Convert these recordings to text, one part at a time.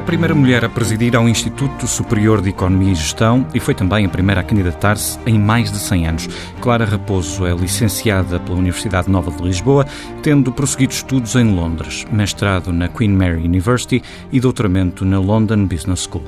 a primeira mulher a presidir ao Instituto Superior de Economia e Gestão e foi também a primeira a candidatar-se em mais de 100 anos. Clara Raposo é licenciada pela Universidade Nova de Lisboa, tendo prosseguido estudos em Londres, mestrado na Queen Mary University e doutoramento na London Business School.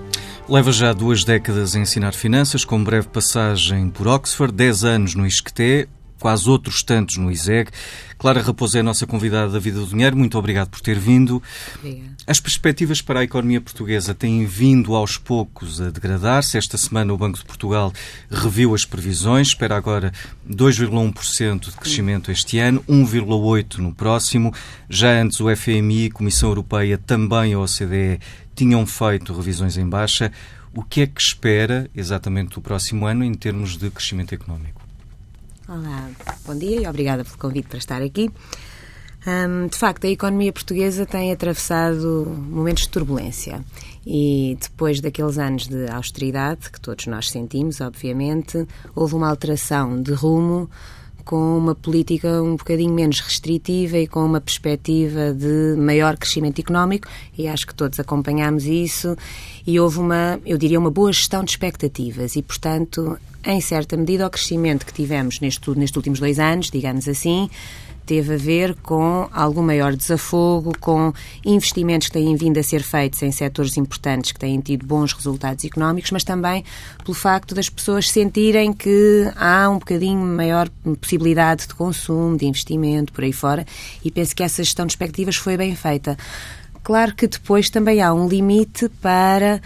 Leva já duas décadas a ensinar finanças, com breve passagem por Oxford, 10 anos no ISCTE, quase outros tantos no ISEG. Clara Raposo é a nossa convidada da Vida do Dinheiro. Muito obrigado por ter vindo. Obrigada. As perspectivas para a economia portuguesa têm vindo aos poucos a degradar-se. Esta semana o Banco de Portugal reviu as previsões, espera agora 2,1% de crescimento este ano, 1,8% no próximo. Já antes o FMI, Comissão Europeia, também a OCDE tinham feito revisões em baixa. O que é que espera exatamente do próximo ano em termos de crescimento económico? Olá, bom dia e obrigada pelo convite para estar aqui. Um, de facto, a economia portuguesa tem atravessado momentos de turbulência e depois daqueles anos de austeridade que todos nós sentimos, obviamente, houve uma alteração de rumo com uma política um bocadinho menos restritiva e com uma perspectiva de maior crescimento económico e acho que todos acompanhamos isso e houve uma, eu diria, uma boa gestão de expectativas e, portanto, em certa medida, o crescimento que tivemos neste, nestes últimos dois anos, digamos assim, teve a ver com algum maior desafogo, com investimentos que têm vindo a ser feitos em setores importantes que têm tido bons resultados económicos, mas também pelo facto das pessoas sentirem que há um bocadinho maior possibilidade de consumo, de investimento, por aí fora, e penso que essa gestão de expectativas foi bem feita. Claro que depois também há um limite para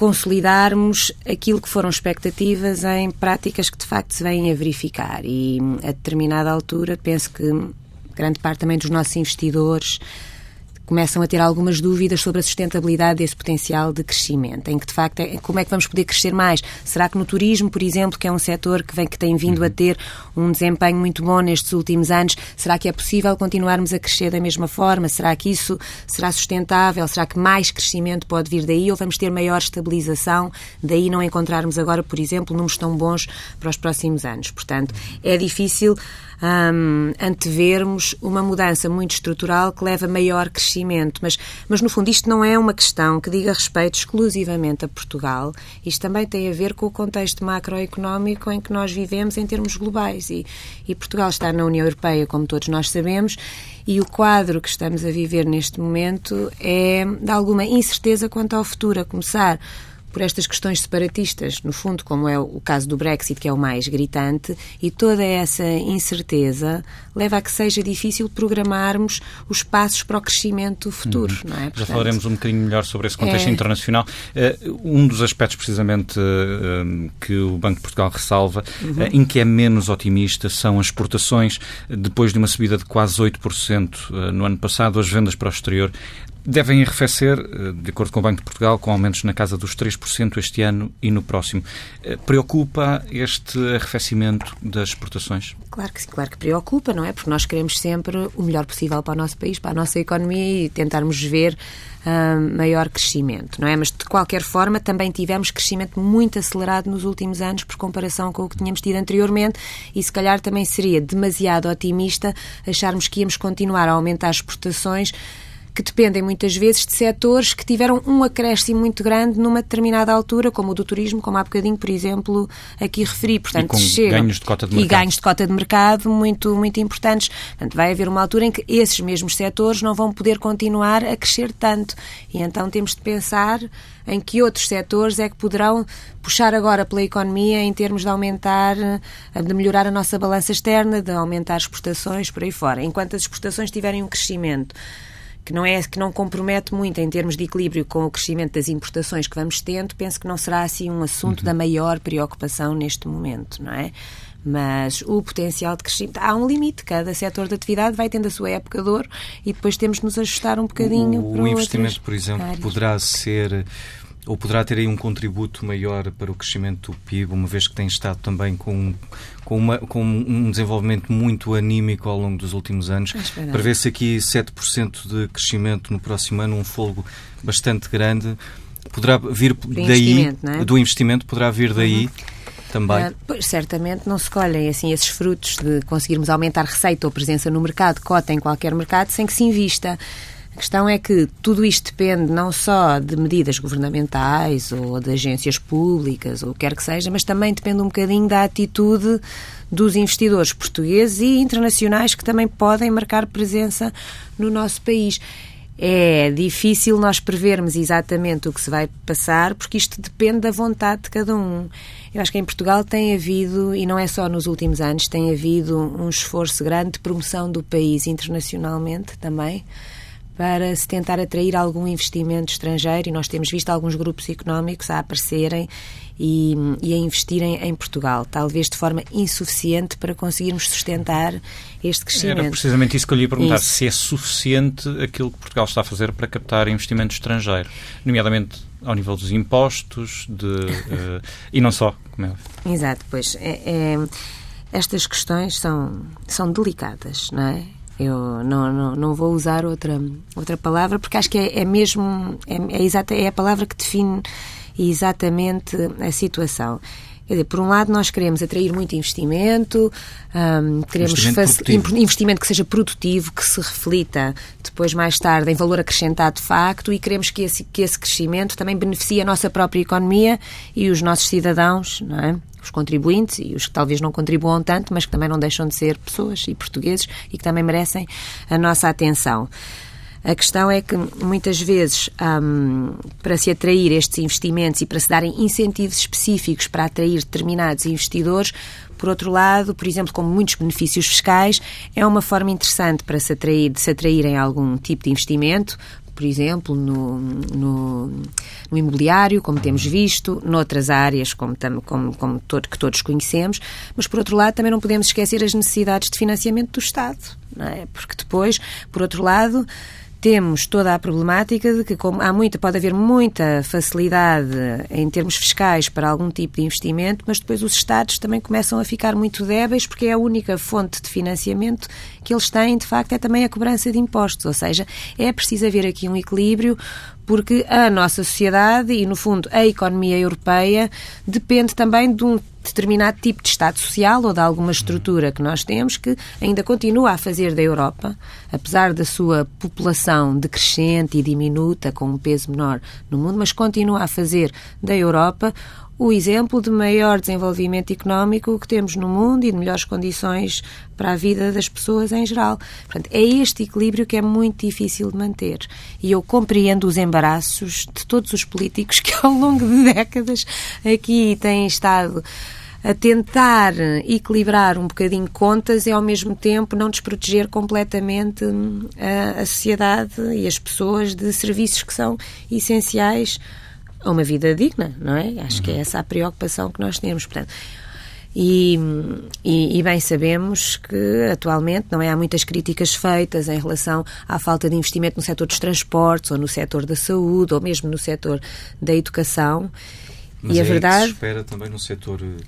consolidarmos aquilo que foram expectativas em práticas que de facto se vêm a verificar. E a determinada altura, penso que grande parte também dos nossos investidores começam a ter algumas dúvidas sobre a sustentabilidade desse potencial de crescimento, em que de facto é, como é que vamos poder crescer mais? Será que no turismo, por exemplo, que é um setor que vem que tem vindo a uhum. ter um desempenho muito bom nestes últimos anos, será que é possível continuarmos a crescer da mesma forma? Será que isso será sustentável? Será que mais crescimento pode vir daí ou vamos ter maior estabilização? Daí não encontrarmos agora, por exemplo, números tão bons para os próximos anos. Portanto, é difícil um, antevermos uma mudança muito estrutural que leva a maior crescimento. Mas, mas, no fundo, isto não é uma questão que diga respeito exclusivamente a Portugal. Isto também tem a ver com o contexto macroeconómico em que nós vivemos em termos globais. E, e Portugal está na União Europeia, como todos nós sabemos, e o quadro que estamos a viver neste momento é de alguma incerteza quanto ao futuro, a começar por estas questões separatistas, no fundo, como é o caso do Brexit, que é o mais gritante, e toda essa incerteza leva a que seja difícil programarmos os passos para o crescimento futuro. Não é? Portanto, Já falaremos um bocadinho melhor sobre esse contexto é... internacional. Uh, um dos aspectos, precisamente, uh, que o Banco de Portugal ressalva, uhum. uh, em que é menos otimista, são as exportações. Depois de uma subida de quase 8% no ano passado, as vendas para o exterior devem arrefecer, eh, de acordo com o Banco de Portugal, com aumentos na casa dos 3% este ano e no próximo. Eh, preocupa este arrefecimento das exportações? Claro que, claro que preocupa, não é? Porque nós queremos sempre o melhor possível para o nosso país, para a nossa economia e tentarmos ver uh, maior crescimento, não é? Mas de qualquer forma também tivemos crescimento muito acelerado nos últimos anos por comparação com o que tínhamos tido anteriormente e se calhar também seria demasiado otimista acharmos que íamos continuar a aumentar as exportações que dependem muitas vezes de setores que tiveram um acréscimo muito grande numa determinada altura, como o do turismo, como há bocadinho, por exemplo, aqui referi. Portanto, e com chegam, ganhos de cota de mercado. E ganhos de cota de mercado muito, muito importantes. Portanto, vai haver uma altura em que esses mesmos setores não vão poder continuar a crescer tanto. E então temos de pensar em que outros setores é que poderão puxar agora pela economia em termos de aumentar, de melhorar a nossa balança externa, de aumentar exportações por aí fora. Enquanto as exportações tiverem um crescimento que não é que não compromete muito em termos de equilíbrio com o crescimento das importações que vamos tendo, penso que não será assim um assunto uhum. da maior preocupação neste momento, não é? Mas o potencial de crescimento. Há um limite, cada setor de atividade vai tendo a sua época de ouro e depois temos de nos ajustar um bocadinho. O, o investimento, por exemplo, áreas. poderá ser ou poderá ter aí um contributo maior para o crescimento do PIB, uma vez que tem estado também com, com, uma, com um desenvolvimento muito anímico ao longo dos últimos anos. Prevê-se aqui 7% de crescimento no próximo ano, um fogo bastante grande. Poderá vir do daí, investimento, é? do investimento, poderá vir daí. Uhum. Também. Uh, pois, certamente não se colhem assim esses frutos de conseguirmos aumentar receita ou presença no mercado, cota em qualquer mercado, sem que se invista. A questão é que tudo isto depende não só de medidas governamentais ou de agências públicas ou o que quer que seja, mas também depende um bocadinho da atitude dos investidores portugueses e internacionais que também podem marcar presença no nosso país. É difícil nós prevermos exatamente o que se vai passar, porque isto depende da vontade de cada um. Eu acho que em Portugal tem havido, e não é só nos últimos anos, tem havido um esforço grande de promoção do país internacionalmente também para se tentar atrair algum investimento estrangeiro e nós temos visto alguns grupos económicos a aparecerem e, e, a investirem em Portugal, talvez de forma insuficiente para conseguirmos sustentar este crescimento. Era precisamente isso que eu lhe ia perguntar, isso. se é suficiente aquilo que Portugal está a fazer para captar investimento estrangeiro, nomeadamente ao nível dos impostos de, uh, e não só, como é Exato, pois é, é, estas questões são, são delicadas, não é? Eu não, não, não vou usar outra, outra palavra porque acho que é, é mesmo, é, é, exata, é a palavra que define exatamente a situação. Quer dizer, por um lado, nós queremos atrair muito investimento, um, queremos investimento, investimento, que seja produtivo, que se reflita depois, mais tarde, em valor acrescentado de facto, e queremos que esse, que esse crescimento também beneficie a nossa própria economia e os nossos cidadãos, não é? Os contribuintes e os que talvez não contribuam tanto, mas que também não deixam de ser pessoas e portugueses e que também merecem a nossa atenção. A questão é que muitas vezes, um, para se atrair estes investimentos e para se darem incentivos específicos para atrair determinados investidores, por outro lado, por exemplo, com muitos benefícios fiscais, é uma forma interessante para se atrair, de se atraírem algum tipo de investimento, por exemplo, no, no, no, imobiliário, como temos visto, noutras áreas, como, como, como todo, que todos conhecemos, mas, por outro lado, também não podemos esquecer as necessidades de financiamento do Estado, é? Porque depois, por outro lado, temos toda a problemática de que como há muita, pode haver muita facilidade em termos fiscais para algum tipo de investimento, mas depois os Estados também começam a ficar muito débeis porque é a única fonte de financiamento que eles têm, de facto, é também a cobrança de impostos. Ou seja, é preciso haver aqui um equilíbrio porque a nossa sociedade e, no fundo, a economia europeia depende também de um determinado tipo de Estado social ou de alguma estrutura que nós temos que ainda continua a fazer da Europa, apesar da sua população decrescente e diminuta, com um peso menor no mundo, mas continua a fazer da Europa o exemplo de maior desenvolvimento económico que temos no mundo e de melhores condições para a vida das pessoas em geral. Portanto, é este equilíbrio que é muito difícil de manter. E eu compreendo os embaraços de todos os políticos que ao longo de décadas aqui têm estado a tentar equilibrar um bocadinho contas e ao mesmo tempo não desproteger completamente hum, a, a sociedade e as pessoas de serviços que são essenciais a uma vida digna, não é? Acho que é essa a preocupação que nós temos. Portanto, e, e, e, bem sabemos que atualmente não é há muitas críticas feitas em relação à falta de investimento no setor dos transportes ou no setor da saúde ou mesmo no setor da educação. Mas e é a verdade que se espera também no setor eh,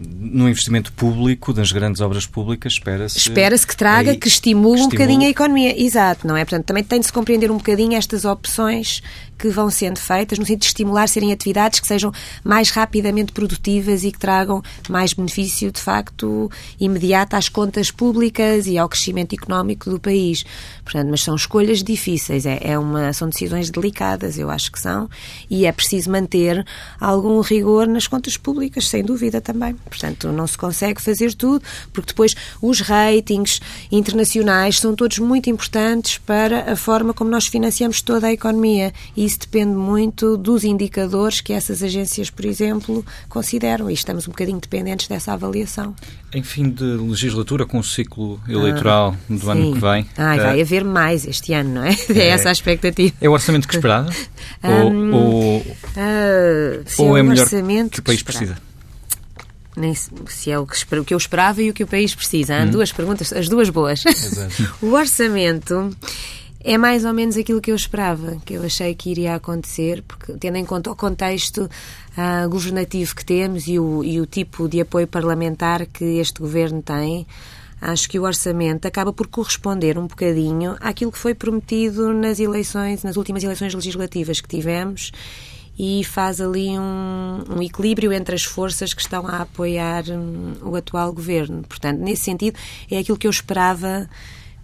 no investimento público, das grandes obras públicas, espera-se... Espera-se que traga, que estimule, que estimule um bocadinho a economia. Exato, não é? Portanto, também tem de se compreender um bocadinho estas opções que vão sendo feitas no sentido de estimular serem atividades que sejam mais rapidamente produtivas e que tragam mais benefício, de facto, imediato às contas públicas e ao crescimento económico do país. Portanto, mas são escolhas difíceis, é, é uma, são decisões delicadas, eu acho que são, e é preciso manter algum rigor nas contas públicas, sem dúvida também. Portanto, não se consegue fazer tudo, porque depois os ratings internacionais são todos muito importantes para a forma como nós financiamos toda a economia e isso depende muito dos indicadores que essas agências, por exemplo, consideram e estamos um bocadinho dependentes dessa avaliação. Em fim de legislatura, com o ciclo eleitoral ah, do sim. ano que vem. Ah, vai uh, haver mais este ano, não é? É, é essa a expectativa. É o orçamento que esperava? um, ou, ou, uh, ou é, é melhor que o país precisa? Nem se é o que, o que eu esperava e o que o país precisa. Há hum. duas perguntas, as duas boas. o orçamento é mais ou menos aquilo que eu esperava, que eu achei que iria acontecer, porque tendo em conta o contexto uh, governativo que temos e o, e o tipo de apoio parlamentar que este governo tem, acho que o orçamento acaba por corresponder um bocadinho àquilo que foi prometido nas eleições, nas últimas eleições legislativas que tivemos e faz ali um, um, equilíbrio entre as forças que estão a apoiar um, o atual governo. Portanto, nesse sentido, é aquilo que eu esperava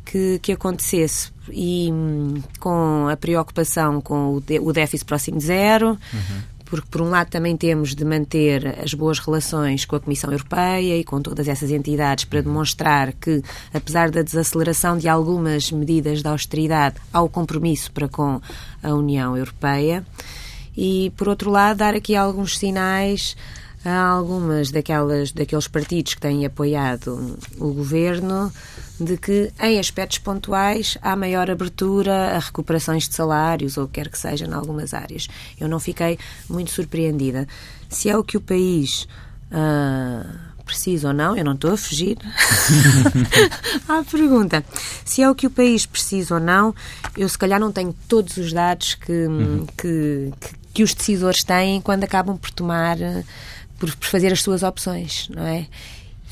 que, que acontecesse e hum, com a preocupação com o, o déficit próximo de zero, uhum porque por um lado também temos de manter as boas relações com a Comissão Europeia e com todas essas entidades para demonstrar que, apesar da desaceleração de algumas medidas de austeridade, há o compromisso para com a União Europeia. E, por outro lado, dar aqui alguns sinais a algumas daquelas, daqueles partidos que têm apoiado o governo de que, em aspectos pontuais, há maior abertura a recuperações de salários ou o que quer que seja em algumas áreas. Eu não fiquei muito surpreendida. Se é o que o país. Uh, precisa ou não, eu não estou a fugir à pergunta. Se é o que o país precisa ou não, eu se calhar não tenho todos os dados que, uhum. que, que, que, os decisores têm quando acabam por tomar por, por fazer as suas opções, não é?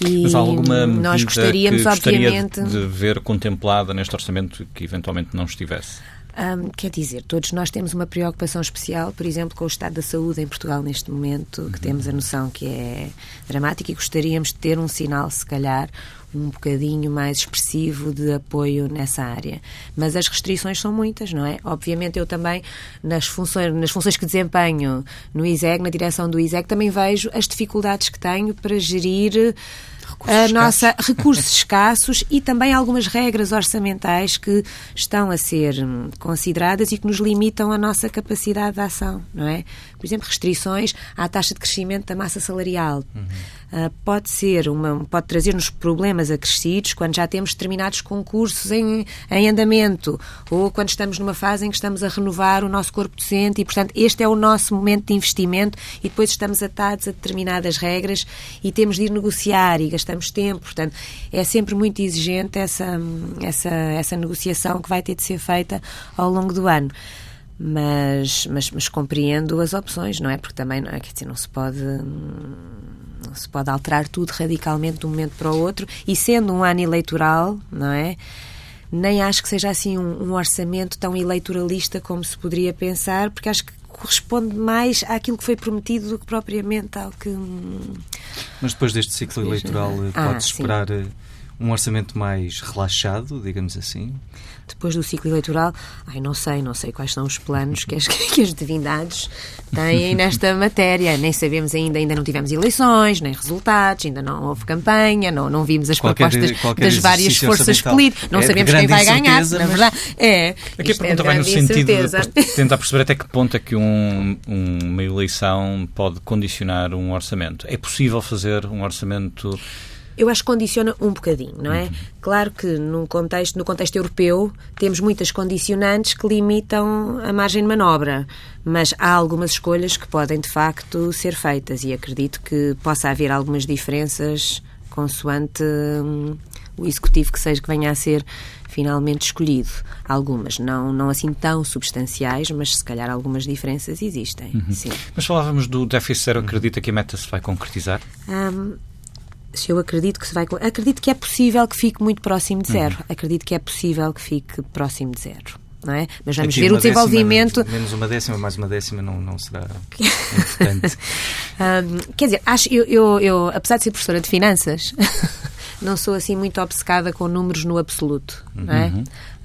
E Mas há alguma nós gostaríamos, que obviamente, de ver contemplada neste orçamento que eventualmente não estivesse? Um, quer dizer, todos nós temos uma preocupação especial, por exemplo, com o estado da saúde em Portugal neste momento, que temos a noção que é dramático e gostaríamos de ter um sinal, se calhar, um bocadinho mais expressivo de apoio nessa área. Mas as restrições são muitas, não é? Obviamente eu também, nas funções, nas funções que desempenho no ISEG, na direção do ISEG, também vejo as dificuldades que tenho para gerir a nossa recursos escassos e também algumas regras orçamentais que estão a ser consideradas e que nos limitam a nossa capacidade de ação, não é? Por exemplo, restrições à taxa de crescimento da massa salarial. Uhum. Uh, pode ser uma, pode trazer-nos problemas acrescidos quando já temos determinados concursos em, em andamento ou quando estamos numa fase em que estamos a renovar o nosso corpo docente e, portanto, este é o nosso momento de investimento e depois estamos atados a determinadas regras e temos de ir negociar e gastamos tempo. Portanto, é sempre muito exigente essa, essa, essa negociação que vai ter de ser feita ao longo do ano mas, mas, mas compreendo as opções, não é? Porque também não, é, quer dizer, não se pode não se pode alterar tudo radicalmente de um momento para o outro e sendo um ano eleitoral, não é? Nem acho que seja assim um, um orçamento tão eleitoralista como se poderia pensar, porque acho que corresponde mais àquilo que foi prometido do que propriamente ao que. Mas depois deste ciclo eleitoral, ah, pode-se esperar sim. Eh, um orçamento mais relaxado, digamos assim? Depois do ciclo eleitoral, ai, não sei, não sei quais são os planos que as, que as divindades têm nesta matéria. Nem sabemos ainda, ainda não tivemos eleições, nem resultados, ainda não houve campanha, não, não vimos as qualquer, propostas qualquer das várias forças políticas, não é sabemos quem vai ganhar, mas... na verdade. É, Aqui a pergunta é vai no sentido de tentar perceber até que ponto é que um, uma eleição pode condicionar um orçamento. É possível fazer um orçamento eu acho que condiciona um bocadinho, não é? Uhum. Claro que no contexto, no contexto europeu temos muitas condicionantes que limitam a margem de manobra, mas há algumas escolhas que podem de facto ser feitas e acredito que possa haver algumas diferenças consoante hum, o executivo que seja que venha a ser finalmente escolhido. Algumas não, não assim tão substanciais, mas se calhar algumas diferenças existem. Uhum. Mas falávamos do déficit zero, acredita que a meta se vai concretizar? Um, se eu acredito que se vai. Acredito que é possível que fique muito próximo de zero. Uhum. Acredito que é possível que fique próximo de zero. Não é? Mas vamos Aqui ver o desenvolvimento. Décima, menos uma décima, mais uma décima não, não será importante. um, quer dizer, acho, eu, eu, eu, apesar de ser professora de finanças, não sou assim muito obcecada com números no absoluto. Não é?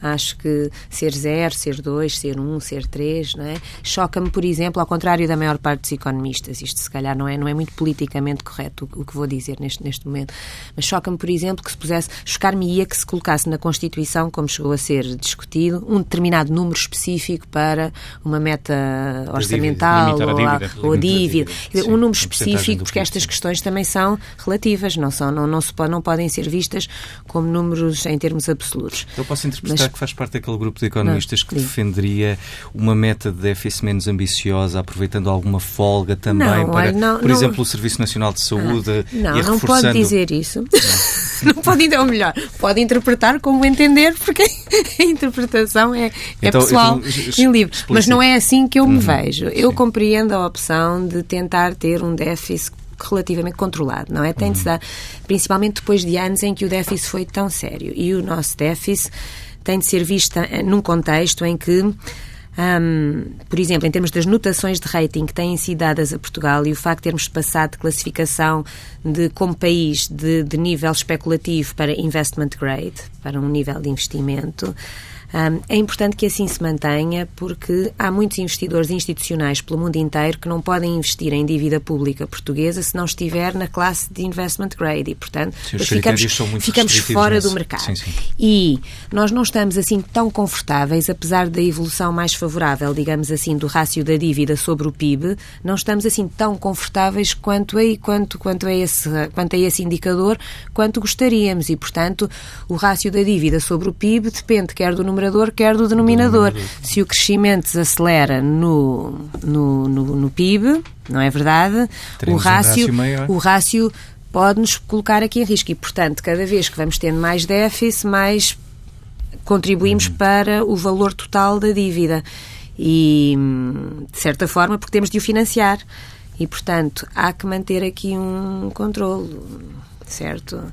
Acho que ser zero, ser dois, ser um, ser três, não é? Choca-me, por exemplo, ao contrário da maior parte dos economistas, isto se calhar não é, não é muito politicamente correto o, o que vou dizer neste, neste momento, mas choca-me, por exemplo, que se pusesse, chocar-me-ia que se colocasse na Constituição, como chegou a ser discutido, um determinado número específico para uma meta orçamental dívida, ou, a dívida. ou a dívida. Sim, um número específico, porque estas questões também são relativas, não, são, não, não, se, não podem ser vistas como números em termos absolutos. Eu posso interpretar que faz parte daquele grupo de economistas não, que defenderia uma meta de déficit menos ambiciosa, aproveitando alguma folga também não, para, não, por exemplo, o Serviço Nacional de Saúde ah, não, e Não pode dizer isso. Não. pode, ou melhor, pode interpretar como entender, porque a interpretação é, é então, pessoal então, e livre. Mas não é assim que eu me uhum, vejo. Eu sim. compreendo a opção de tentar ter um déficit relativamente controlado, não é? Tem de se uhum. dar, principalmente depois de anos em que o déficit foi tão sério. E o nosso déficit tem de ser vista eh, num contexto em que Um, por exemplo, em termos das notações de rating que têm sido dadas a Portugal e o facto de termos passado de classificação de como país de, de nível especulativo para investment grade, para um nível de investimento, é importante que assim se mantenha, porque há muitos investidores institucionais pelo mundo inteiro que não podem investir em dívida pública portuguesa se não estiver na classe de investment grade e, portanto, ficamos, ficamos fora nesse. do mercado. Sim, sim. E nós não estamos assim tão confortáveis, apesar da evolução mais favorável, digamos assim, do rácio da dívida sobre o PIB, não estamos assim tão confortáveis quanto a, quanto, quanto a, esse, quanto a esse indicador, quanto gostaríamos. E, portanto, o rácio da dívida sobre o PIB depende quer do número numerador, quer do denominador. Se o crescimento desacelera no, no, no, no PIB, não é verdade? Teremos o rácio, um o rácio pode-nos colocar aqui em risco. E, portanto, cada vez que vamos tendo mais déficit, mais contribuímos uhum. para o valor total da dívida. E, de certa forma, porque temos de o financiar. E, portanto, há que manter aqui um controle, certo?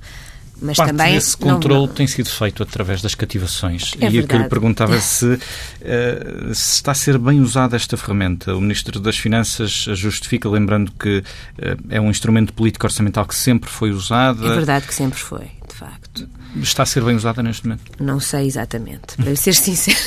Mas Parte também desse controle não... tem sido feito através das cativações. É e que eu lhe perguntava se, uh, se, está a ser bem usada esta ferramenta. O Ministro das Finanças justifica, lembrando que uh, é um instrumento político orçamental que sempre foi usado. É verdade que sempre foi, de facto. Está a ser bem usada neste momento? Não sei exatamente, para ser sincero.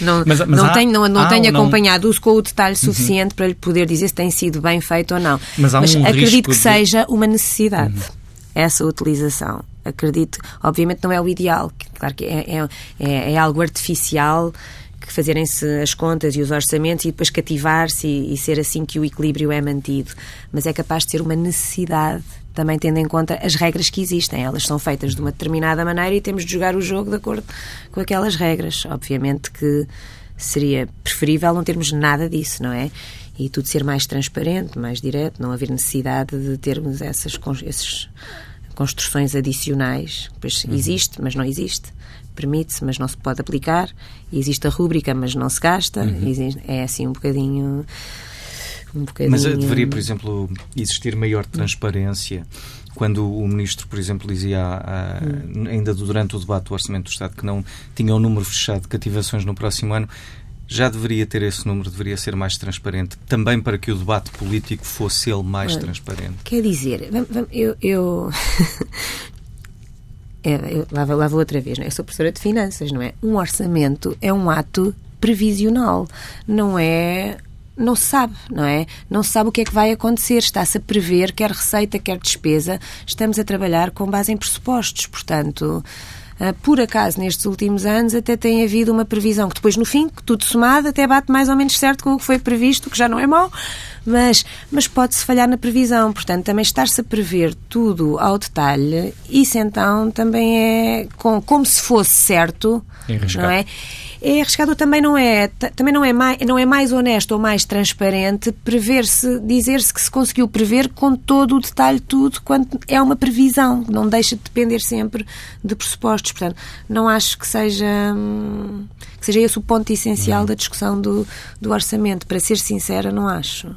não mas, mas não há, tenho, não, não tenho acompanhado uso com o detalhe uhum. suficiente uhum. para lhe poder dizer se tem sido bem feito ou não. Mas, mas um acredito que de... seja uma necessidade. Uhum essa utilização. Acredito, obviamente não é o ideal, claro que é, é, é, é algo artificial que fazerem-se as contas e os orçamentos e depois cativar-se e, e, ser assim que o equilíbrio é mantido. Mas é capaz de ser uma necessidade, também tendo em conta as regras que existem. Elas são feitas de uma determinada maneira e temos de jogar o jogo de acordo com aquelas regras. Obviamente que seria preferível não termos nada disso, não é? E tudo ser mais transparente, mais direto, não haver necessidade de termos essas, esses construções adicionais. Pois uhum. existe, mas não existe. Permite-se, mas não se pode aplicar. Existe a rúbrica, mas não se gasta. Uhum. Existe, é assim um bocadinho. Um bocadinho... Mas eh, deveria, por exemplo, existir maior transparência quando o ministro, por exemplo, dizia uh, ainda durante o debate do Orçamento do Estado que não tinha um número fechado de cativações no próximo ano, já deveria ter esse número, deveria ser mais transparente, também para que o debate político fosse ele mais Olha, transparente. Quer dizer, eu. eu... é, eu lá, vou, lá vou outra vez, não é? eu sou professora de finanças, não é? Um orçamento é um ato previsional, não é não se sabe, não é? Não se sabe o que é que vai acontecer. Está-se a prever, quer receita, quer despesa. Estamos a trabalhar com base em pressupostos. Portanto, por acaso, nestes últimos anos, até tem havido uma previsão que depois, no fim, tudo somado, até bate mais ou menos certo com o que foi previsto, que já não é mau, mas, mas pode-se falhar na previsão. Portanto, também estar-se a prever tudo ao detalhe, isso então também é com, como se fosse certo, não é? É arriscado também não é também não é mais não é mais honesto ou mais transparente prever-se dizer-se que se conseguiu prever com todo o detalhe tudo quando é uma previsão não deixa de depender sempre de pressupostos portanto não acho que seja que seja esse o ponto essencial uhum. da discussão do, do orçamento para ser sincera não acho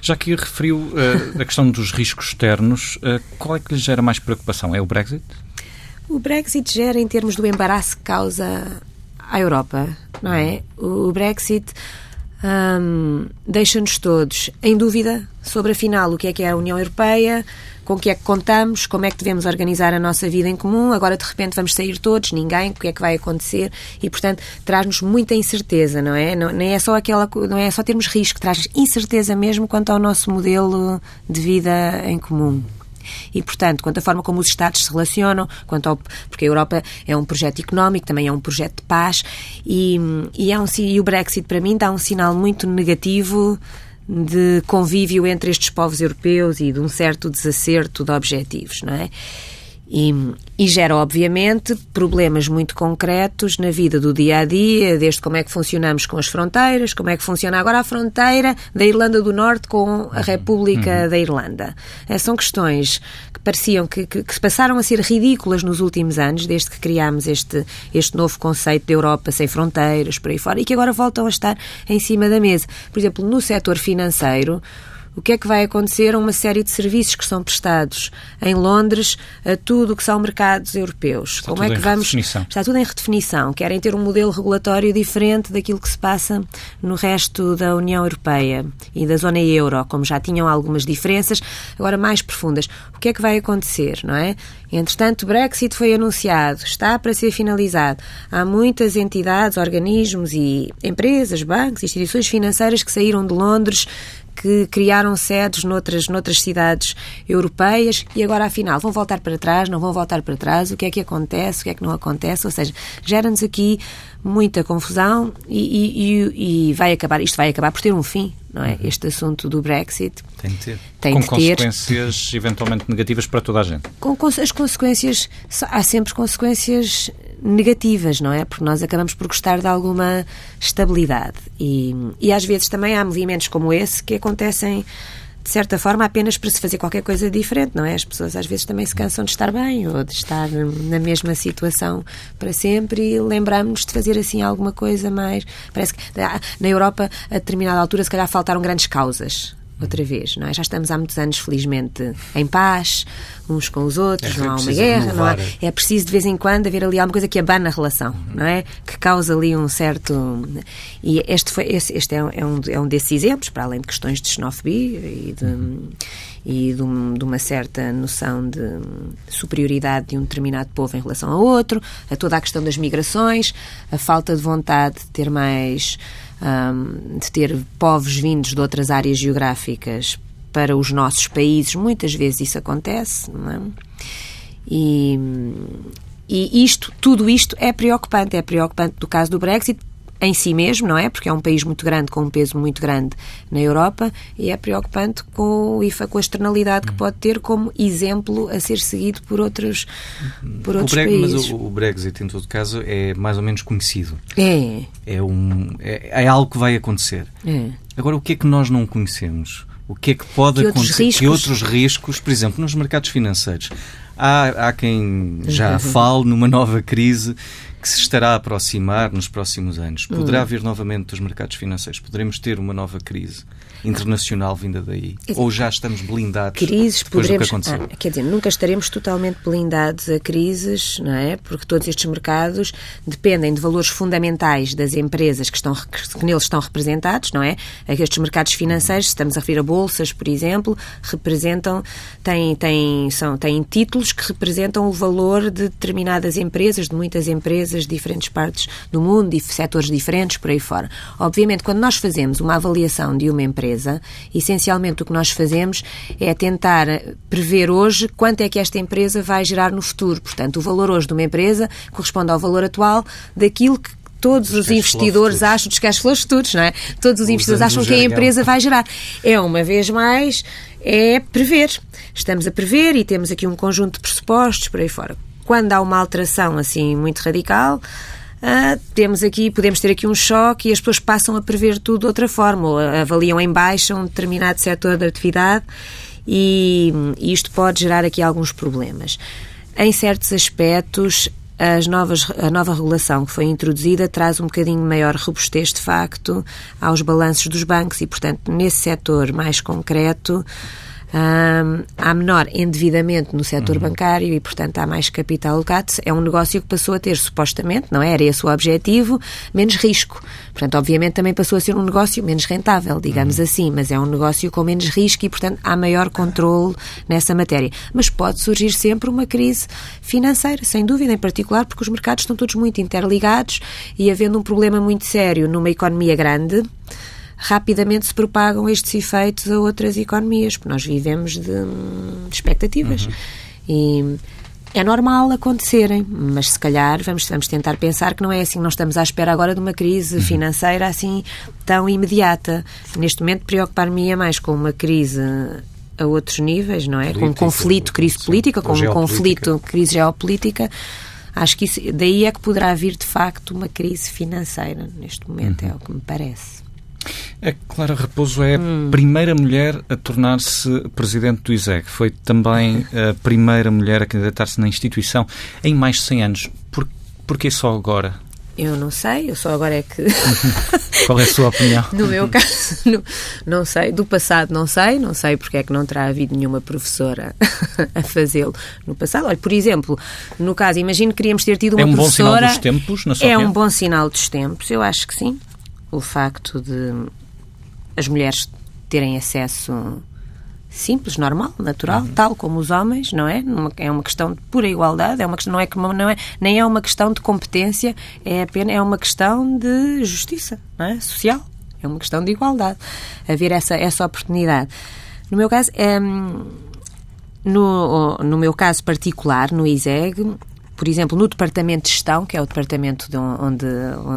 já que referiu uh, a questão dos riscos externos, uh, qual é que lhe gera mais preocupação? É o Brexit? O Brexit gera, em termos do embaraço que causa à Europa, não é? O Brexit um, deixa-nos todos em dúvida sobre, afinal, o que é que é a União Europeia, com o que é que contamos, como é que devemos organizar a nossa vida em comum. Agora, de repente, vamos sair todos, ninguém, o que é que vai acontecer? E, portanto, traz-nos muita incerteza, não é? Não, nem é só aquela, não é só termos risco, traz incerteza mesmo quanto ao nosso modelo de vida em comum. E, portanto, quanto à forma como os Estados se relacionam, quanto ao, porque a Europa é um projeto económico, também é um projeto de paz, e, e, é um, e o Brexit, para mim, dá um sinal muito negativo de convívio entre estes povos europeus e de um certo desacerto de objetivos, não é? E, e, gera, obviamente, problemas muito concretos na vida do dia a dia, desde como é que funcionamos com as fronteiras, como é que funciona agora a fronteira da Irlanda do Norte com a República uhum. da Irlanda. É, são questões que pareciam que, que, que, passaram a ser ridículas nos últimos anos, desde que criámos este, este novo conceito de Europa sem fronteiras, por aí fora, e que agora voltam a estar em cima da mesa. Por exemplo, no setor financeiro, o que é que vai acontecer a uma série de serviços que são prestados em Londres a tudo o que são mercados europeus. Está Como é que vamos redefinição. Está tudo em redefinição. Querem ter um modelo regulatório diferente daquilo que se passa no resto da União Europeia e da zona euro, como já tinham algumas diferenças, agora mais profundas. O que é que vai acontecer, não é? Entretanto, o Brexit foi anunciado, está para ser finalizado. Há muitas entidades, organismos e empresas, bancos, instituições financeiras que saíram de Londres que criaram sedes noutras, noutras cidades europeias e agora, afinal, vão voltar para trás, não vão voltar para trás, o que é que acontece, o que é que não acontece, ou seja, gera-nos aqui muita confusão e, e, e, vai acabar, isto vai acabar por ter um fim, não é? Este assunto do Brexit. Tem de ter. Tem com de ter. consequências eventualmente negativas para toda a gente. Com, com as consequências, há sempre consequências negativas, não é? Porque nós acabamos por gostar de alguma estabilidade. E, e às vezes também há movimentos como esse que acontecem de certa forma, apenas para se fazer qualquer coisa diferente, não é? As pessoas às vezes também se cansam de estar bem ou de estar na mesma situação para sempre e lembramos-nos de fazer assim alguma coisa mais. Parece que na Europa, a determinada altura, se calhar faltaram grandes causas outra vez, não é? Já estamos há muitos anos, felizmente, em paz, uns com os outros, É, não há uma precisa guerra, não há, é preciso de vez em quando haver ali alguma coisa que abana a relação, não é? Que causa ali um certo. E este, foi, este, é, um, é, um, é um desses exemplos, para além de questões de xenofobia e de. E de, um- de uma certa noção de superioridade de um determinado povo em relação ao outro, a toda a questão das migrações, a falta de vontade de ter mais. Hum, de ter povos vindos de outras áreas geográficas para os nossos países, muitas vezes isso acontece, não é? E, e isto, tudo isto é preocupante. É preocupante do caso do Brexit em si mesmo, não é? Porque é um país muito grande, com um peso muito grande na Europa, e é preocupante com o com a externalidade que pode ter como exemplo a ser seguido por outros, por O outros Bre- países. Mas o, o Brexit, em todo caso, é mais ou menos conhecido. É, É, um, é, é algo que vai acontecer. é. Agora, o que é que nós não conhecemos? O que é que pode Que outros acontecer? Que riscos? outros riscos, por exemplo, nos mercados financeiros? Há, há quem já Uhum. fale numa nova crise que se estará a aproximar nos próximos anos. Hum. Poderá vir novamente dos mercados financeiros? Poderemos ter uma nova crise internacional vinda daí? Ou já estamos blindados crises depois poderemos do que aconteceu? ah, quer dizer nunca estaremos totalmente blindados a crises não é porque todos estes mercados dependem de valores fundamentais das empresas que estão que neles estão representados não é estes mercados financeiros se estamos a referir a bolsas por exemplo representam têm têm são têm títulos que representam o valor de determinadas empresas de muitas empresas de diferentes partes do mundo e setores diferentes por aí fora obviamente quando nós fazemos uma avaliação de uma empresa essencialmente o que nós fazemos é tentar prever hoje quanto é que esta empresa vai gerar no futuro. Portanto, o valor hoje de uma empresa corresponde ao valor atual daquilo que todos Dos os flow investidores acham, dos cash flows futuros, não é? Todos os investidores Usando acham que a empresa vai gerar. É, uma vez mais, é prever. Estamos a prever e temos aqui um conjunto de pressupostos por aí fora. Quando há uma alteração assim muito radical, ah, temos aqui, podemos ter aqui um choque e as pessoas passam a prever tudo de outra forma, ou avaliam em baixa um determinado setor de atividade e, e isto pode gerar aqui alguns problemas. Em certos aspectos, as novas, a nova regulação que foi introduzida traz um bocadinho maior robustez, de facto, aos balanços dos bancos e, portanto, nesse setor mais concreto, hum, há menor endividamento no setor bancário e, portanto, há mais capital alocado. É um negócio que passou a ter, supostamente, não é? Era esse o objetivo, menos risco. Portanto, obviamente, também passou a ser um negócio menos rentável, digamos assim, mas é um negócio com menos risco e, portanto, há maior controle nessa matéria. Mas pode surgir sempre uma crise financeira, sem dúvida, em particular porque os mercados estão todos muito interligados e, havendo um problema muito sério numa economia grande, rapidamente se propagam estes efeitos a outras economias, porque nós vivemos de, de expectativas. E é normal acontecerem, mas se calhar vamos, vamos tentar pensar que não é assim, não estamos à espera agora de uma crise financeira assim tão imediata. Neste momento preocupar-me é mais com uma crise a outros níveis, não é? com um Política, conflito, crise sim, política, com um conflito, crise geopolítica. Acho que isso, daí é que poderá vir de facto uma crise financeira neste momento, é o que me parece. A Clara Raposo é a primeira mulher a tornar-se presidente do ISEG. Foi também a primeira mulher a candidatar-se na instituição em mais de 100 anos. Por, porquê só agora? Eu não sei, eu só agora é que. Qual é a sua opinião? no meu caso, no, não sei. Do passado, não sei. Não sei porque é que não terá havido nenhuma professora a fazê-lo no passado. Olha, por exemplo, no caso, imagino que queríamos ter tido uma é um professora. bom sinal dos tempos, na sua É opinião? um bom sinal dos tempos, eu acho que sim. O facto de as mulheres terem acesso simples, normal, natural, tal como os homens, não é? É uma questão de pura igualdade, é uma questão, não é, que- não é nem é uma questão de competência, é apenas é uma questão de justiça, não é? Social. É uma questão de igualdade. Haver essa essa oportunidade. No meu caso, é, no, no meu caso particular, no ISEG, por exemplo, no departamento de gestão, que é o departamento de onde,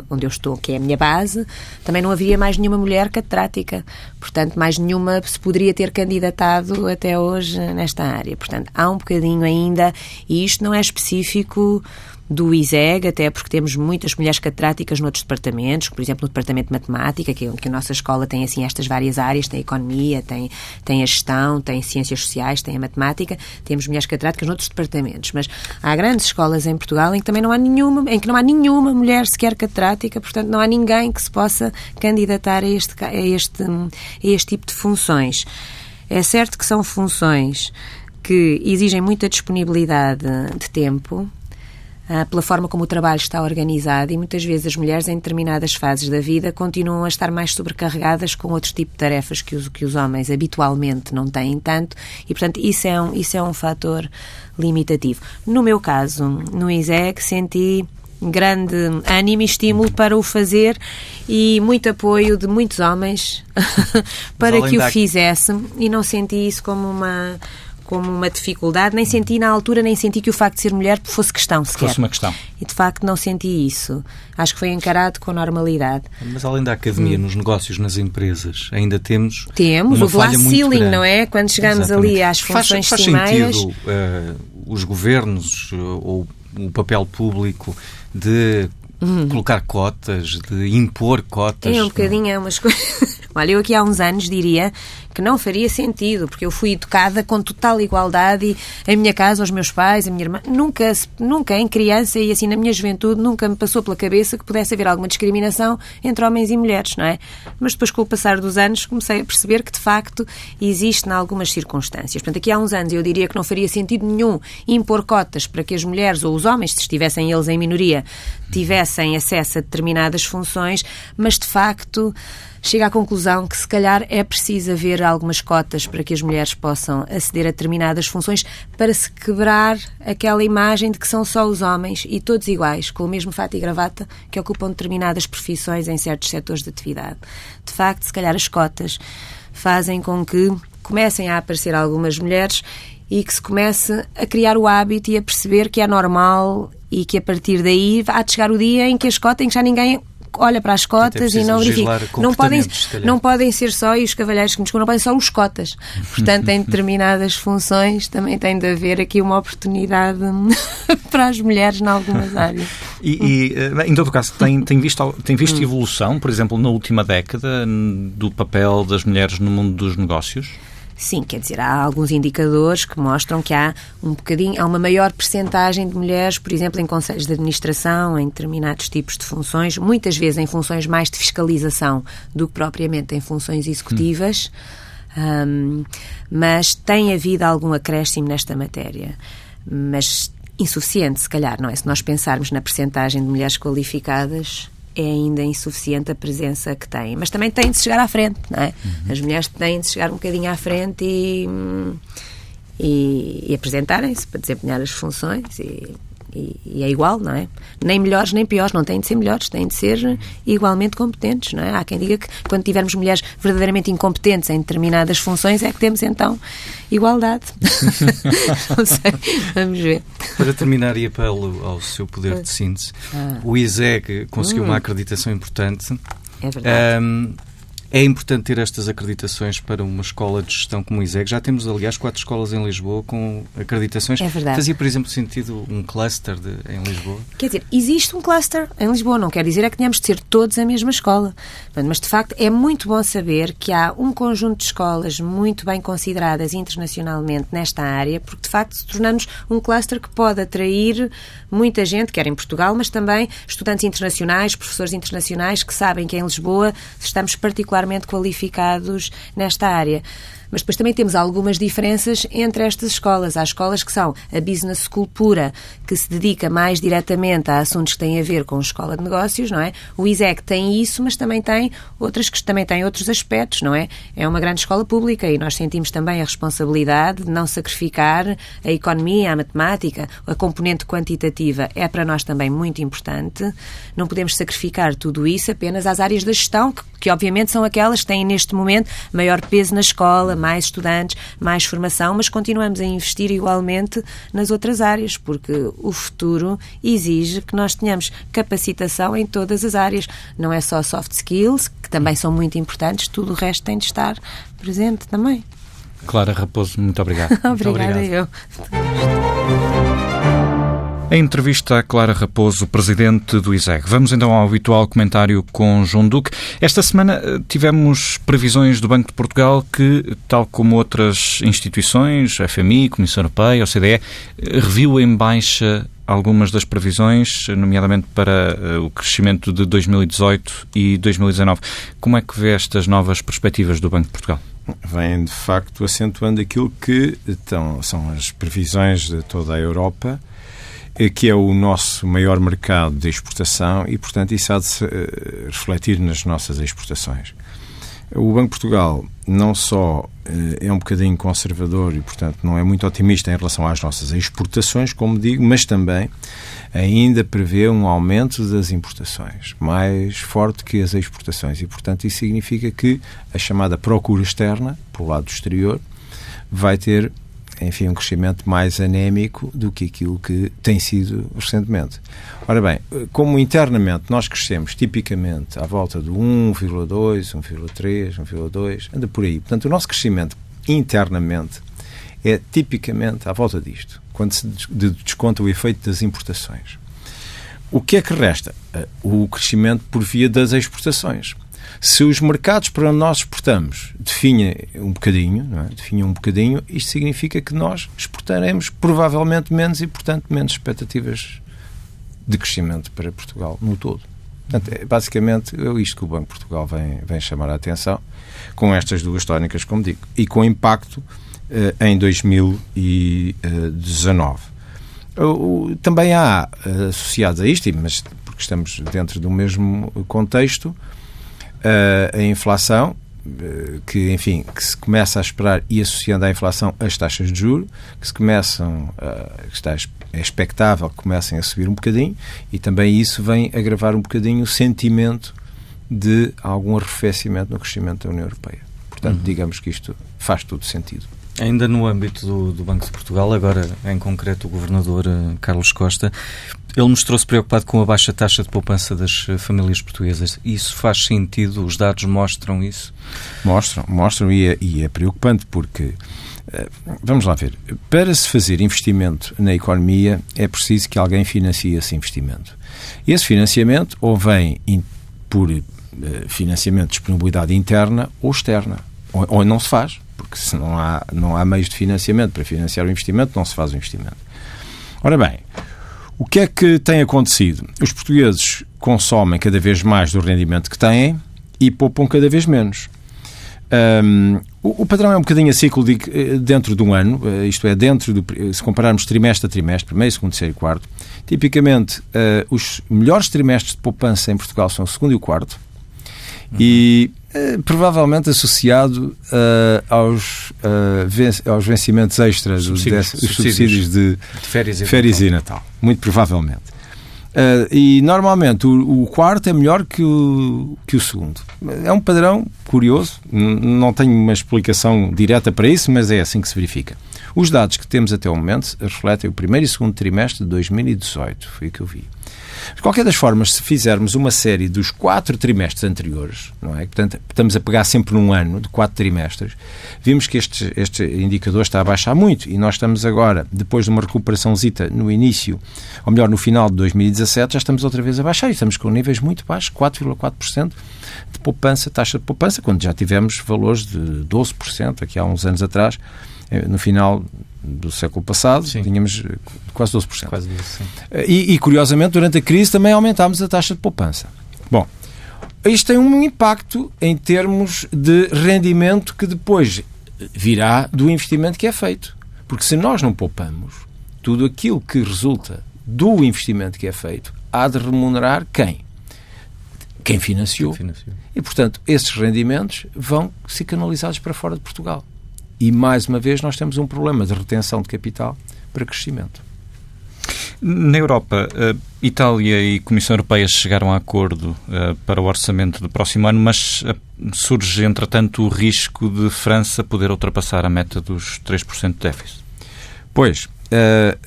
onde eu estou, que é a minha base, também não havia mais nenhuma mulher catedrática. Portanto, mais nenhuma se poderia ter candidatado até hoje nesta área. Portanto, há um bocadinho ainda, e isto não é específico do ISEG, até porque temos muitas mulheres catedráticas noutros departamentos, por exemplo, no departamento de matemática, que, que a nossa escola tem assim estas várias áreas, tem a economia, tem, tem a gestão, tem ciências sociais, tem a matemática, temos mulheres catedráticas noutros departamentos, mas há grandes escolas em Portugal em que também não há nenhuma, em que não há nenhuma mulher sequer catedrática, portanto não há ninguém que se possa candidatar a este, a este, a este tipo de funções. É certo que são funções que exigem muita disponibilidade de tempo, pela forma como o trabalho está organizado e muitas vezes as mulheres em determinadas fases da vida continuam a estar mais sobrecarregadas com outro tipo de tarefas que os, que os homens habitualmente não têm tanto e, portanto, isso é um, isso é um fator limitativo. No meu caso, no ISEC, senti grande ânimo e estímulo para o fazer e muito apoio de muitos homens para que o fizesse e não senti isso como uma como uma dificuldade, nem senti na altura, nem senti que o facto de ser mulher fosse questão sequer. Fosse uma questão. E de facto não senti isso. Acho que foi encarado com normalidade. Mas além da academia, nos negócios, nas empresas, ainda temos. Temos uma o glass falha muito ceiling, grande. não é? Quando chegamos Exatamente. ali às Faz- funções faz, cimeiras. sentido eh, os governos eh, ou o papel público de colocar cotas, de impor cotas. É um bocadinho, é umas coisas. Olha, eu aqui há uns anos diria que não faria sentido, porque eu fui educada com total igualdade e a minha casa, os meus pais, a minha irmã, nunca, nunca em criança e assim na minha juventude, nunca me passou pela cabeça que pudesse haver alguma discriminação entre homens e mulheres, não é? Mas depois, com o passar dos anos, comecei a perceber que de facto existe em algumas circunstâncias. Portanto, aqui há uns anos eu diria que não faria sentido nenhum impor cotas para que as mulheres ou os homens, se estivessem eles em minoria, tivessem acesso a determinadas funções, mas de facto chega à conclusão que se calhar é preciso haver algumas cotas para que as mulheres possam aceder a determinadas funções para se quebrar aquela imagem de que são só os homens e todos iguais, com o mesmo fato e gravata, que ocupam determinadas profissões em certos setores de atividade. De facto, se calhar as cotas fazem com que comecem a aparecer algumas mulheres e que se comece a criar o hábito e a perceber que é normal e que a partir daí há de chegar o dia em que as cotas, em que já ninguém olha para as cotas e não verifica. Não podem, não podem ser só, e os cavalheiros que nos não podem ser só os cotas. Portanto, em determinadas funções também tem de haver aqui uma oportunidade para as mulheres em algumas áreas. E, e, eh, em todo caso, tem, tem visto, tem Hum. visto evolução, por exemplo, na última década, do papel das mulheres no mundo dos negócios? Sim, quer dizer, há alguns indicadores que mostram que há um bocadinho, há uma maior percentagem de mulheres, por exemplo, em conselhos de administração, em determinados tipos de funções, muitas vezes em funções mais de fiscalização do que propriamente em funções executivas. Hum, mas tem havido algum acréscimo nesta matéria. Mas insuficiente, se calhar, não é? Se nós pensarmos na percentagem de mulheres qualificadas, é ainda insuficiente a presença que têm. Mas também têm de chegar à frente, não é? As mulheres têm de chegar um bocadinho à frente e, hum, e, e apresentarem-se para desempenhar as funções e, e- e é igual, não é? Nem melhores nem piores, não têm de ser melhores, têm de ser igualmente competentes, não é? Há quem diga que quando tivermos mulheres verdadeiramente incompetentes em determinadas funções é que temos então igualdade. não sei, vamos ver. Para terminar e apelo ao seu poder de síntese, o ISEG conseguiu uma acreditação importante. É verdade. Ahm, É importante ter estas acreditações para uma escola de gestão como o ISEG. Já temos, aliás, quatro escolas em Lisboa com acreditações. É verdade. Fazia, por exemplo, sentido um cluster de, em Lisboa? Quer dizer, existe um cluster em Lisboa, não quer dizer é que tenhamos de ser todos a mesma escola. Mas, de facto, é muito bom saber que há um conjunto de escolas muito bem consideradas internacionalmente nesta área, porque, de facto, tornamos um cluster que pode atrair muita gente, quer em Portugal, mas também estudantes internacionais, professores internacionais que sabem que em Lisboa estamos particularmente qualificados nesta área. Mas depois também temos algumas diferenças entre estas escolas. Há escolas que são a Business School pura, que se dedica mais diretamente a assuntos que têm a ver com escola de negócios, não é? O ISEC tem isso, mas também tem outras que também têm outros aspectos, não é? É uma grande escola pública e nós sentimos também a responsabilidade de não sacrificar a economia, a matemática, a componente quantitativa é para nós também muito importante. Não podemos sacrificar tudo isso apenas às áreas da gestão, que, que obviamente são aquelas que têm neste momento maior peso na escola, mais estudantes, mais formação, mas continuamos a investir igualmente nas outras áreas, porque o futuro exige que nós tenhamos capacitação em todas as áreas. Não é só soft skills, que também são muito importantes, tudo o resto tem de estar presente também. Clara Raposo, muito obrigado. Obrigada muito eu. A entrevista a Clara Raposo, presidente do ISEG. Vamos então ao habitual comentário com João Duque. Esta semana eh, tivemos previsões do Banco de Portugal que, tal como outras instituições, FMI, Comissão Europeia, OCDE, eh, reviu em baixa algumas das previsões, nomeadamente para eh, o crescimento de 2018 e 2019. Como é que vê estas novas perspectivas do Banco de Portugal? Vem, de facto, acentuando aquilo que então, são as previsões de toda a Europa que é o nosso maior mercado de exportação e, portanto, isso há de se eh, refletir nas nossas exportações. O Banco de Portugal não só eh, é um bocadinho conservador e, portanto, não é muito otimista em relação às nossas exportações, como digo, mas também ainda prevê um aumento das importações mais forte que as exportações e, portanto, isso significa que a chamada procura externa, pelo lado exterior, vai ter enfim, um crescimento mais anémico do que aquilo que tem sido recentemente. Ora bem, como internamente nós crescemos tipicamente à volta de 1,2, 1,3, 1,2, anda por aí. Portanto, o nosso crescimento internamente é tipicamente à volta disto, quando se desconta o efeito das importações. O que é que resta? O crescimento por via das exportações. Se os mercados para onde nós exportamos definhem um bocadinho, não é? um bocadinho, isto significa que nós exportaremos provavelmente menos e, portanto, menos expectativas de crescimento para Portugal no todo. Portanto, é, basicamente, é isto que o Banco de Portugal vem, vem chamar a atenção, com estas duas tónicas, como digo, e com impacto eh, em 2019. O, também há, eh, associados a isto, mas porque estamos dentro do mesmo contexto, a inflação, eh, que, enfim, que se começa a esperar e associando à inflação as taxas de juros, que se começam, que está, é expectável que comecem a subir um bocadinho e também isso vem agravar um bocadinho o sentimento de algum arrefecimento no crescimento da União Europeia. Portanto, uhum. digamos que isto faz todo sentido. Ainda no âmbito do, do, Banco de Portugal, agora em concreto o Governador uh, Carlos Costa, ele mostrou-se preocupado com a baixa taxa de poupança das uh, famílias portuguesas. Isso faz sentido? Os dados mostram isso? Mostram, mostram e é, e é preocupante porque, uh, vamos lá ver, para se fazer investimento na economia é preciso que alguém financie esse investimento. Esse financiamento ou vem por financiamento de disponibilidade interna ou externa, ou, ou não se faz porque se não há, não há meios de financiamento para financiar o investimento, não se faz o investimento. Ora bem, o que é que tem acontecido? Os portugueses consomem cada vez mais do rendimento que têm e poupam cada vez menos. Um, o, padrão é um bocadinho a ciclo de, eh, dentro de um ano, eh, isto é, dentro do, se compararmos trimestre a trimestre, primeiro, segundo, terceiro e quarto, tipicamente uh, os melhores trimestres de poupança em Portugal são o segundo e o quarto, uhum. e eh, provavelmente associado uh, aos, uh, aos vencimentos extras, subsídios, os, subsídios, de, de, férias, e, férias Natal. e Natal. Muito provavelmente. Uh, e normalmente o, o, quarto é melhor que o, que o segundo. É um padrão curioso, não tenho uma explicação direta para isso, mas é assim que se verifica. Os dados que temos até o momento refletem o primeiro e segundo trimestre de 2018, foi o que eu vi. De qualquer das formas, se fizermos uma série dos quatro trimestres anteriores, não é? Portanto, estamos a pegar sempre num ano de quatro trimestres, vimos que este, este indicador está a baixar muito e nós estamos agora, depois de uma recuperação zita no início, ou melhor, no final de 2017, já estamos outra vez a baixar e estamos com níveis muito baixos, 4,4% de poupança, taxa de poupança, quando já tivemos valores de 12% aqui há uns anos atrás, no final do século passado, sim. tínhamos eh, quase 12%. Quase 12%. Eh, e, e, curiosamente, durante a crise também aumentámos a taxa de poupança. Bom, isto tem um impacto em termos de rendimento que depois virá do investimento que é feito. Porque se nós não poupamos, tudo aquilo que resulta do investimento que é feito há de remunerar quem? Quem financiou. Quem financiou. E, portanto, esses rendimentos vão ser canalizados para fora de Portugal. E, mais uma vez, nós temos um problema de retenção de capital para crescimento. Na Europa, uh, Itália e Comissão Europeia chegaram a acordo uh, para o orçamento do próximo ano, mas uh, surge, entretanto, o risco de França poder ultrapassar a meta dos 3% de déficit. Pois,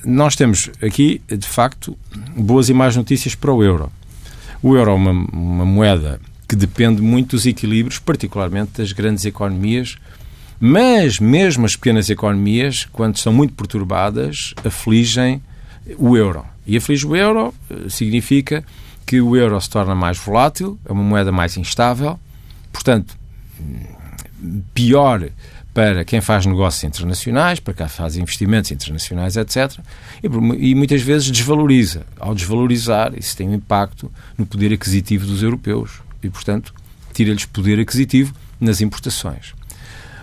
nós temos aqui, de facto, boas e más notícias para o euro. O euro é uma, uma moeda que depende muito dos equilíbrios, particularmente das grandes economias mas mesmo as pequenas economias, quando são muito perturbadas, afligem o euro. E aflige o euro eh, significa que o euro se torna mais volátil, é uma moeda mais instável, portanto, pior para quem faz negócios internacionais, para quem faz investimentos internacionais, etc. E, e, muitas vezes desvaloriza. Ao desvalorizar, isso tem um impacto no poder aquisitivo dos europeus e, portanto, tira-lhes poder aquisitivo nas importações.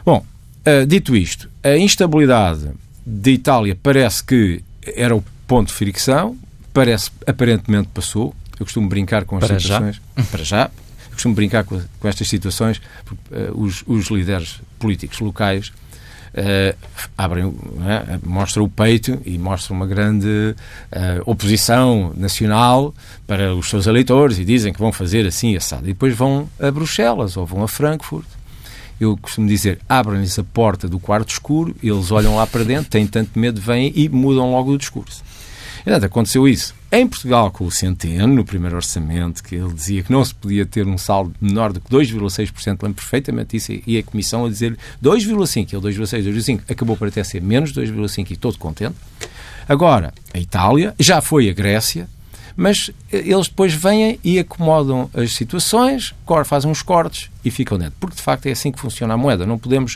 Bom, uh, dito isto, a instabilidade de Itália parece que era o ponto de fricção, parece aparentemente passou. Eu costumo brincar com as para situações. Para já. Eu costumo brincar com, com estas situações, porque uh, os, os, líderes políticos locais uh, abrem, é? mostram o peito e mostram uma grande uh, oposição nacional para os seus eleitores e dizem que vão fazer assim e assado. E depois vão a Bruxelas ou vão a Frankfurt eu costumo dizer, abrem-lhes a porta do quarto escuro, eles olham lá para dentro, têm tanto medo, vêm e mudam logo o discurso. Portanto, aconteceu isso. Em Portugal, com o Centeno, no primeiro orçamento, que ele dizia que não se podia ter um saldo menor do que 2,6%, lembro perfeitamente isso, e a Comissão a dizer 2,5%, ele 2,6%, 2,5%, acabou por até ser menos 2,5% e todo contente. Agora, a Itália, já foi a Grécia, mas eh, eles depois vêm e acomodam as situações, fazem uns cortes e ficam dentro. Porque de facto é assim que funciona a moeda. Não podemos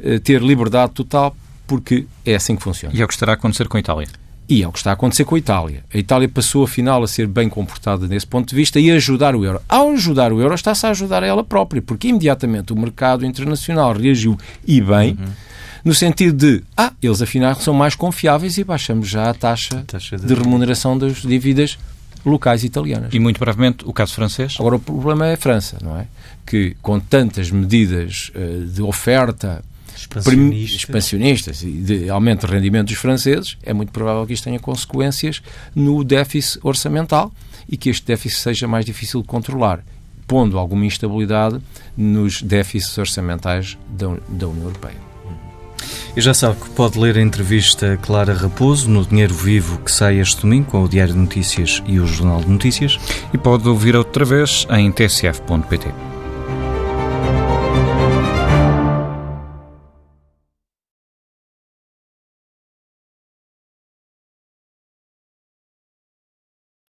uh, ter liberdade total porque é assim que funciona. E é o que estará a acontecer com a Itália. E é o que está a acontecer com a Itália. A Itália passou, afinal, a ser bem comportada nesse ponto de vista e a ajudar o euro. Ao ajudar o euro, está-se a ajudar a ela própria, porque imediatamente o mercado internacional reagiu e bem. Uhum no sentido de, ah, eles afinal são mais confiáveis e baixamos já a taxa, a taxa de... de remuneração das dívidas locais italianas. E muito brevemente o caso francês? Agora o problema é a França, não é? Que com tantas medidas uh, de oferta expansionistas. expansionistas e de aumento de rendimento dos franceses, é muito provável que isto tenha consequências no déficit orçamental e que este déficit seja mais difícil de controlar, pondo alguma instabilidade nos déficits orçamentais da, da União Europeia. E já sabe que pode ler a entrevista Clara Raposo no Dinheiro Vivo que sai este domingo com o Diário de Notícias e o Jornal de Notícias. E pode ouvir outra vez em tsf.pt.